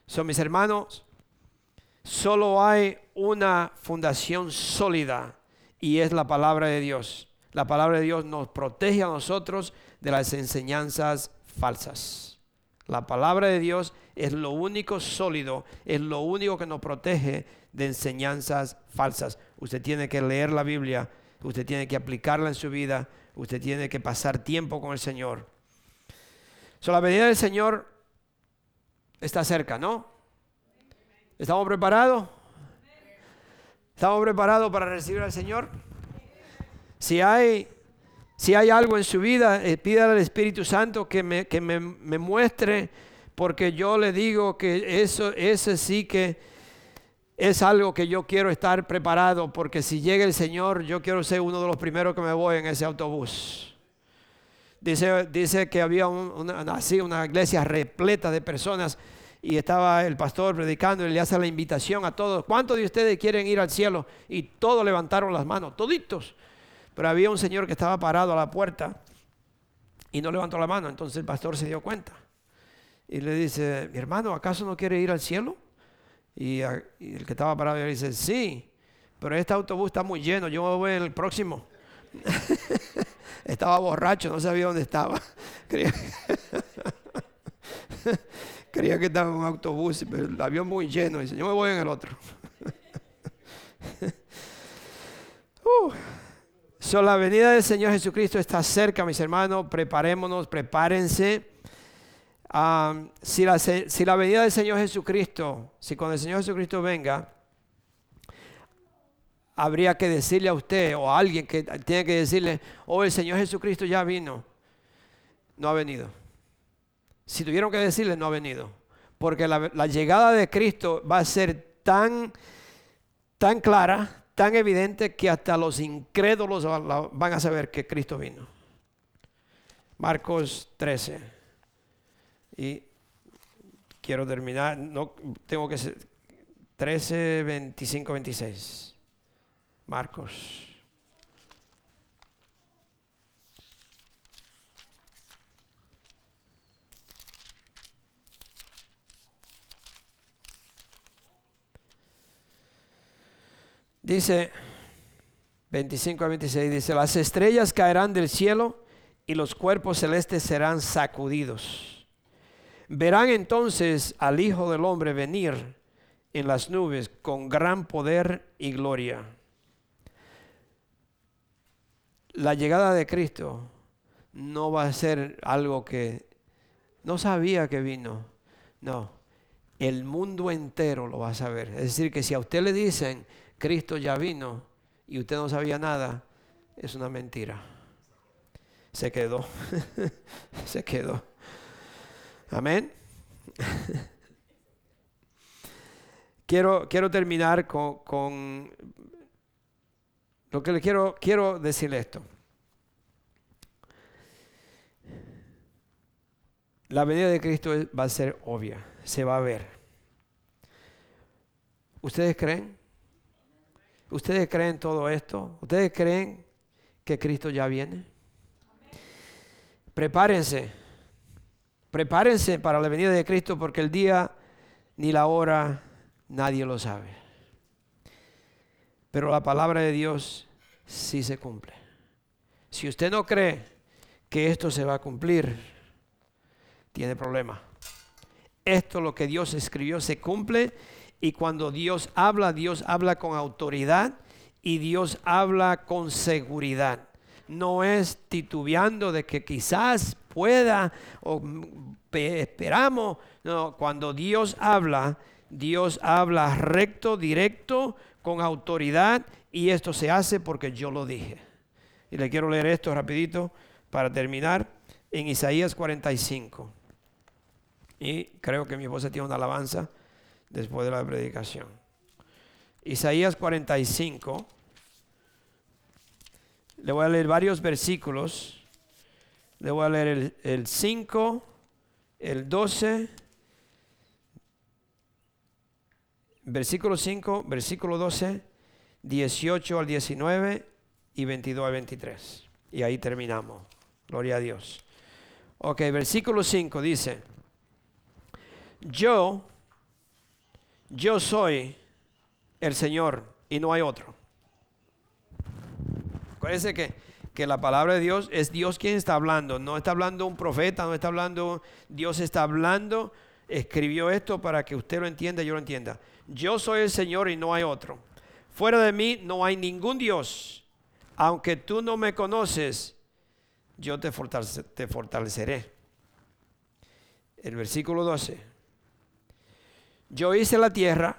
Speaker 2: Son mis hermanos, solo hay una fundación sólida y es la palabra de Dios. La palabra de Dios nos protege a nosotros de las enseñanzas falsas. La palabra de Dios es lo único sólido, es lo único que nos protege de enseñanzas falsas. Usted tiene que leer la Biblia, usted tiene que aplicarla en su vida, usted tiene que pasar tiempo con el Señor. So, la venida del Señor está cerca, ¿no? ¿Estamos preparados? ¿Estamos preparados para recibir al Señor? Si hay, si hay algo en su vida, eh, pídale al Espíritu Santo que me, que me, me muestre porque yo le digo que eso, ese sí que es algo que yo quiero estar preparado, porque si llega el Señor, yo quiero ser uno de los primeros que me voy en ese autobús. Dice, dice que había una, así una iglesia repleta de personas y estaba el pastor predicando y le hace la invitación a todos. ¿Cuántos de ustedes quieren ir al cielo? Y todos levantaron las manos, toditos. Pero había un señor que estaba parado a la puerta y no levantó la mano. Entonces el pastor se dio cuenta y le dice, mi hermano, ¿acaso no quiere ir al cielo? Y, el que estaba parado le dice, sí, pero este autobús está muy lleno, yo me voy en el próximo. estaba borracho, no sabía dónde estaba. Creía, que estaba en un autobús, pero el avión muy lleno. Dice, yo me voy en el otro. uh. La venida del Señor Jesucristo está cerca, mis hermanos. Preparémonos, prepárense. si, la, si la venida del Señor Jesucristo, si cuando el Señor Jesucristo venga, habría que decirle a usted o a alguien que tiene que decirle, oh, el Señor Jesucristo ya vino. No ha venido. Si tuvieron que decirle, no ha venido. Porque la, llegada de Cristo va a ser tan, tan clara, tan evidente que hasta los incrédulos van a saber que Cristo vino. Marcos 13. Y quiero terminar, no tengo que ser 13, 25, 26. Marcos. Dice 25 a 26, dice, las estrellas caerán del cielo y los cuerpos celestes serán sacudidos. Verán entonces al Hijo del Hombre venir en las nubes con gran poder y gloria la llegada de Cristo no va a ser algo que no sabía que vino. No, el mundo entero lo va a saber. Es decir, que si a usted le dicen, Cristo ya vino y usted no sabía nada, es una mentira. Se quedó. Se quedó. Amén. quiero, quiero terminar con, lo que le quiero, quiero decirle esto. La venida de Cristo va a ser obvia, se va a ver. ¿Ustedes creen? ¿Ustedes creen todo esto? ¿Ustedes creen que Cristo ya viene? Prepárense, prepárense para la venida de Cristo porque el día ni la hora nadie lo sabe. Pero la palabra de Dios sí se cumple. Si usted no cree que esto se va a cumplir, tiene problema. Esto lo que Dios escribió se cumple y cuando Dios habla, Dios habla con autoridad y Dios habla con seguridad. No es titubeando de que quizás pueda o esperamos. No, cuando Dios habla, Dios habla recto, directo, con autoridad y esto se hace porque yo lo dije. Y le quiero leer esto rapidito para terminar en Isaías 45. Y creo que mi esposa tiene una alabanza después de la predicación. Isaías 45. Le voy a leer varios versículos. Le voy a leer el, el 5, el 12 versículo 5, versículo 12, 18 al 19 y 22 al 23. Y ahí terminamos. Gloria a Dios. Ok, versículo 5 dice, yo, yo soy el Señor y no hay otro. Acuérdense que, que la palabra de Dios es Dios quien está hablando. No está hablando un profeta, no está hablando, Dios está hablando. Escribió esto para que usted lo entienda y yo lo entienda yo soy el Señor y no hay otro. Fuera de mí no hay ningún Dios. Aunque tú no me conoces, yo te, fortaleceré. El versículo 12. Yo hice la tierra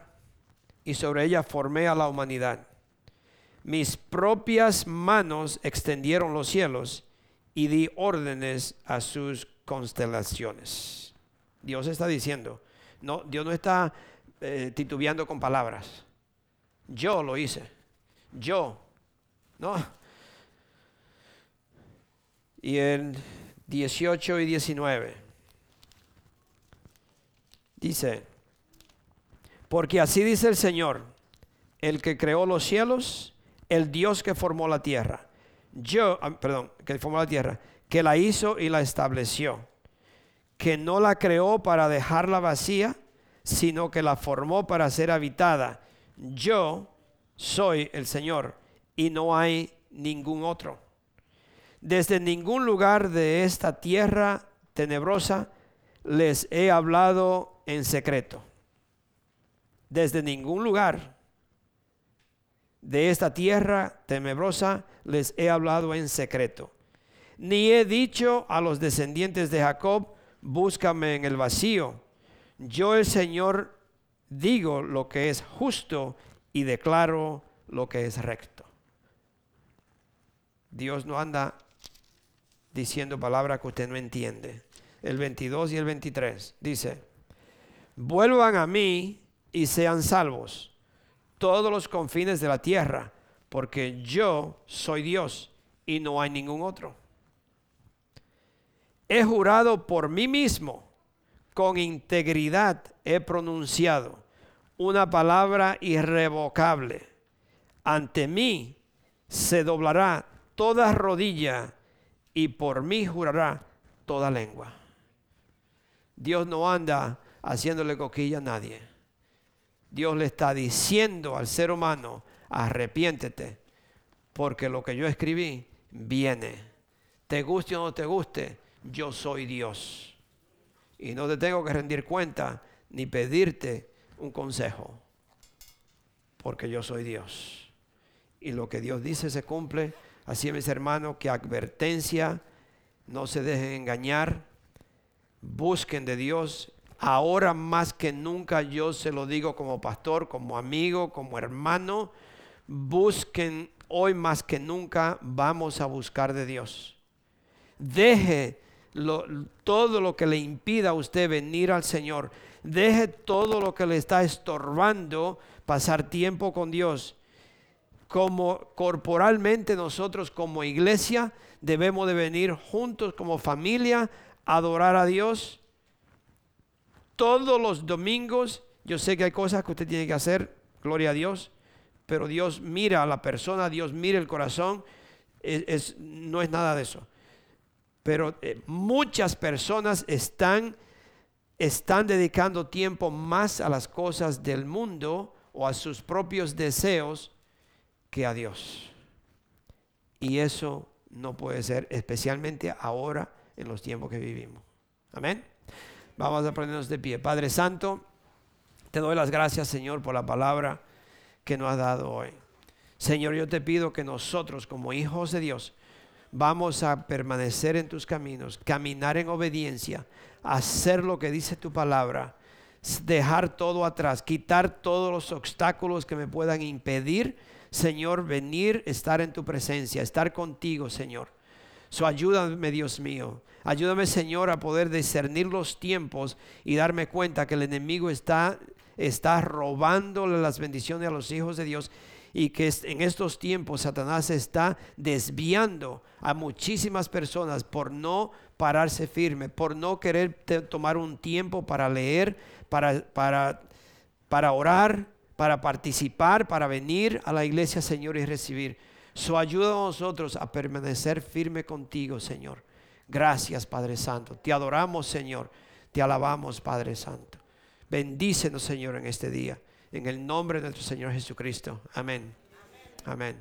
Speaker 2: y sobre ella formé a la humanidad. Mis propias manos extendieron los cielos y di órdenes a sus constelaciones. Dios está diciendo, no, Dios no está eh, titubeando con palabras. Yo lo hice. Yo. ¿No? Y el 18 y 19. Dice, porque así dice el Señor, el que creó los cielos, el Dios que formó la tierra. Yo, ah, perdón, que formó la tierra, que la hizo y la estableció, que no la creó para dejarla vacía, sino que la formó para ser habitada. Yo soy el Señor y no hay ningún otro. Desde ningún lugar de esta tierra tenebrosa les he hablado en secreto. Desde ningún lugar de esta tierra tenebrosa les he hablado en secreto. Ni he dicho a los descendientes de Jacob, búscame en el vacío. Yo el Señor digo lo que es justo y declaro lo que es recto. Dios no anda diciendo palabras que usted no entiende. El 22 y el 23 dice, vuelvan a mí y sean salvos todos los confines de la tierra, porque yo soy Dios y no hay ningún otro. He jurado por mí mismo, con integridad he pronunciado una palabra irrevocable. Ante mí se doblará toda rodilla y por mí jurará toda lengua. Dios no anda haciéndole coquilla a nadie. Dios le está diciendo al ser humano, arrepiéntete, porque lo que yo escribí viene. Te guste o no te guste, yo soy Dios. Y no te tengo que rendir cuenta ni pedirte un consejo, porque yo soy Dios. Y lo que Dios dice se cumple. Así, mis hermanos, que advertencia, no se dejen engañar, busquen de Dios. Ahora más que nunca yo se lo digo como pastor, como amigo, como hermano, busquen hoy más que nunca, vamos a buscar de Dios. Deje todo lo que le impida a usted venir al Señor. Deje todo lo que le está estorbando pasar tiempo con Dios. Como corporalmente nosotros como iglesia debemos de venir juntos como familia a adorar a Dios. Todos los domingos, yo sé que hay cosas que usted tiene que hacer, gloria a Dios, pero Dios mira a la persona, Dios mira el corazón, no es nada de eso. Pero eh, muchas personas están, están dedicando tiempo más a las cosas del mundo o a sus propios deseos que a Dios. Y eso no puede ser, especialmente ahora en los tiempos que vivimos. Amén. Vamos a ponernos de pie. Padre Santo, te doy las gracias, Señor, por la palabra que nos has dado hoy. Señor, yo te pido que nosotros, como hijos de Dios, vamos a permanecer en tus caminos, caminar en obediencia, hacer lo que dice tu palabra, dejar todo atrás, quitar todos los obstáculos que me puedan impedir, Señor, venir, estar en tu presencia, estar contigo, Señor. So ayúdame, Dios mío. Ayúdame, Señor, a poder discernir los tiempos y darme cuenta que el enemigo está, está las bendiciones a los hijos de Dios y que en estos tiempos Satanás está desviando a muchísimas personas por no pararse firme, por no querer tomar un tiempo para leer, para, para, para orar, para participar, para venir a la iglesia, Señor, y recibir. Su ayuda a nosotros a permanecer firme contigo, Señor. Gracias, Padre Santo. Te adoramos, Señor. Te alabamos, Padre Santo. Bendícenos, Señor, en este día. En el nombre de nuestro Señor Jesucristo. Amén. Amén.